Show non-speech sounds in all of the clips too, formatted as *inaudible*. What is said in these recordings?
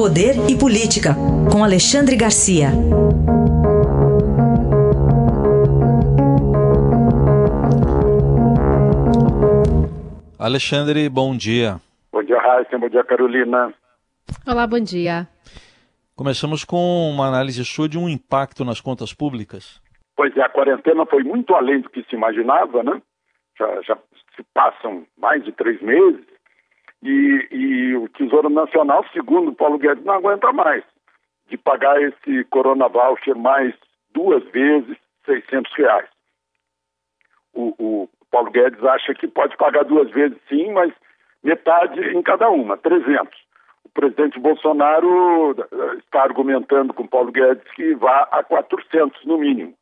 Poder e Política, com Alexandre Garcia. Alexandre, bom dia. Bom dia, Raíssa. Bom dia, Carolina. Olá, bom dia. Começamos com uma análise sua de um impacto nas contas públicas. Pois é, a quarentena foi muito além do que se imaginava, né? Já, já se passam mais de três meses e, e Nacional, segundo Paulo Guedes, não aguenta mais de pagar esse Corona Voucher mais duas vezes 600 reais. O, o, Paulo Guedes acha que pode pagar duas vezes sim, mas metade em cada uma, 300. O presidente Bolsonaro eh, está argumentando com Paulo Guedes que vá a 400 no mínimo.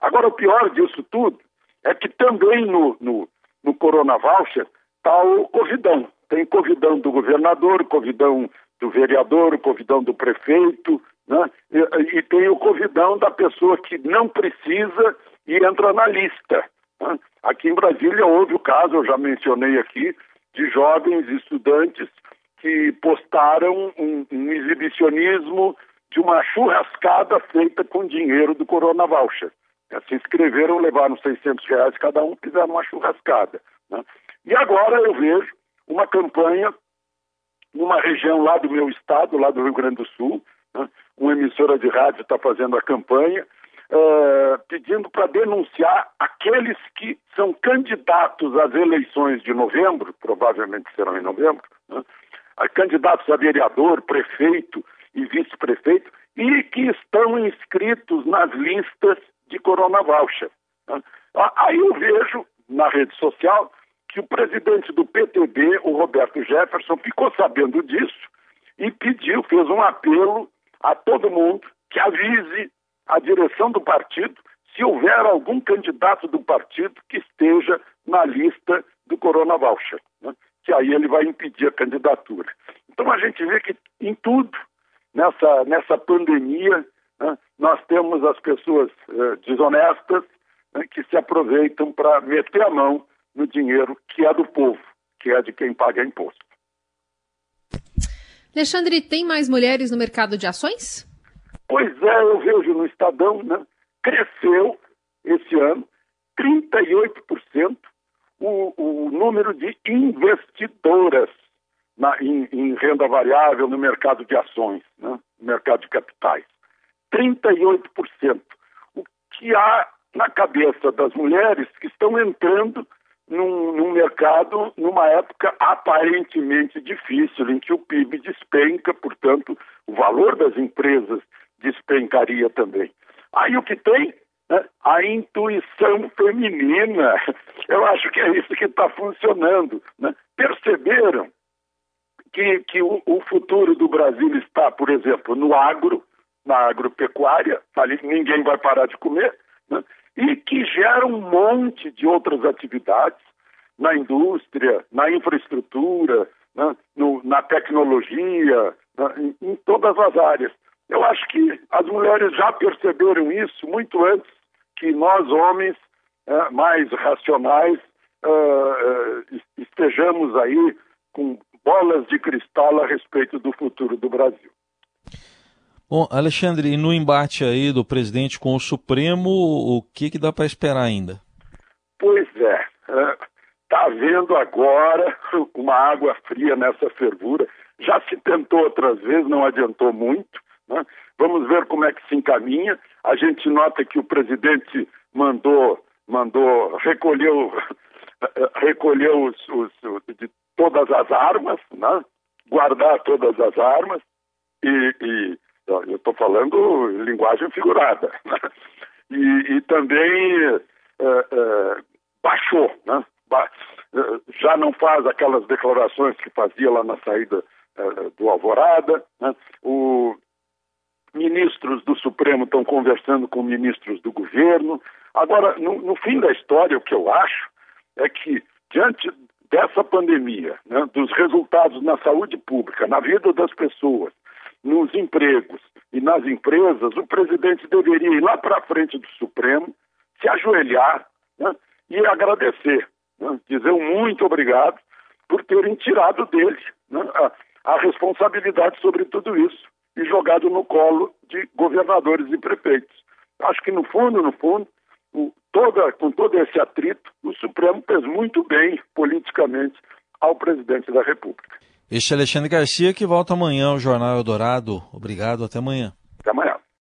Agora, o pior disso tudo é que também no, no, no Corona Voucher está o Covidão. Tem Covidão do governador, Covidão do vereador, Covidão do prefeito, né? e, e tem o Covidão da pessoa que não precisa e entra na lista. Né? Aqui em Brasília houve o caso, eu já mencionei aqui, de jovens estudantes que postaram um, um exibicionismo de uma churrascada feita com dinheiro do Corona Voucher. Se inscreveram, levaram 600 reais cada um, fizeram uma churrascada. Né? E agora eu vejo uma campanha numa região lá do meu estado, lá do Rio Grande do Sul, né? uma emissora de rádio está fazendo a campanha, uh, pedindo para denunciar aqueles que são candidatos às eleições de novembro, provavelmente serão em novembro, né? candidatos a vereador, prefeito e vice-prefeito, e que estão inscritos nas listas de Corona Voucher. Né? Aí eu vejo na rede social que o presidente do PTB, o Roberto Jefferson, ficou sabendo disso e pediu, fez um apelo a todo mundo que avise a direção do partido se houver algum candidato do partido que esteja na lista do Corona Voucher, né? que aí ele vai impedir a candidatura. Então a gente vê que em tudo, nessa, nessa pandemia, né, nós temos as pessoas eh, desonestas né, que se aproveitam para meter a mão no dinheiro que é do povo, que é de quem paga imposto. Alexandre, tem mais mulheres no mercado de ações? Pois é, eu vejo no Estadão, né? Cresceu esse ano 38% o, o número de investidoras na, em, em, renda variável no mercado de ações, né? no mercado de capitais. 38%. O que há na cabeça das mulheres que estão entrando num, num, mercado numa época aparentemente difícil, em que o PIB despenca, portanto, o valor das empresas despencaria também. Aí o que tem? Né? A intuição feminina. *laughs* Eu acho que é isso que está funcionando. Né? Perceberam que, que o, o, futuro do Brasil está, por exemplo, no agro, na agropecuária, ali ninguém vai parar de comer, né? E que gera um monte de outras atividades na indústria, na infraestrutura, né? no, na tecnologia, né? em, em todas as áreas. Eu acho que as mulheres já perceberam isso muito antes que nós, homens, é, mais racionais, é, estejamos aí com bolas de cristal a respeito do futuro do Brasil. Bom, Alexandre, e no embate aí do presidente com o Supremo, o que, que dá para esperar ainda? Pois é, está havendo agora *laughs* uma água fria nessa fervura. Já se tentou outras vezes, não adiantou muito. Né? Vamos ver como é que se encaminha. A gente nota que o presidente mandou, mandou recolheu, *laughs* recolheu os, os, de todas as armas, né? guardar todas as armas e, e eu estou falando linguagem figurada. Né? E, e, também é, é, baixou, né? Ba já não faz aquelas declarações que fazia lá na saída é, do Alvorada. Né? O, ministros do Supremo estão conversando com ministros do governo. Agora, no, no, fim da história, o que eu acho é que, diante dessa pandemia, né, dos resultados na saúde pública, na vida das pessoas, nos empregos e nas empresas, o presidente deveria ir lá para frente do Supremo, se ajoelhar né, e agradecer, né, dizer um muito obrigado por terem tirado dele né, a, a responsabilidade sobre tudo isso e jogado no colo de governadores e prefeitos. Acho que no fundo, no fundo, o, toda, com todo esse atrito, o Supremo fez muito bem politicamente ao presidente da República. Este é Alexandre Garcia que volta amanhã ao Jornal Eldorado. Obrigado, até amanhã.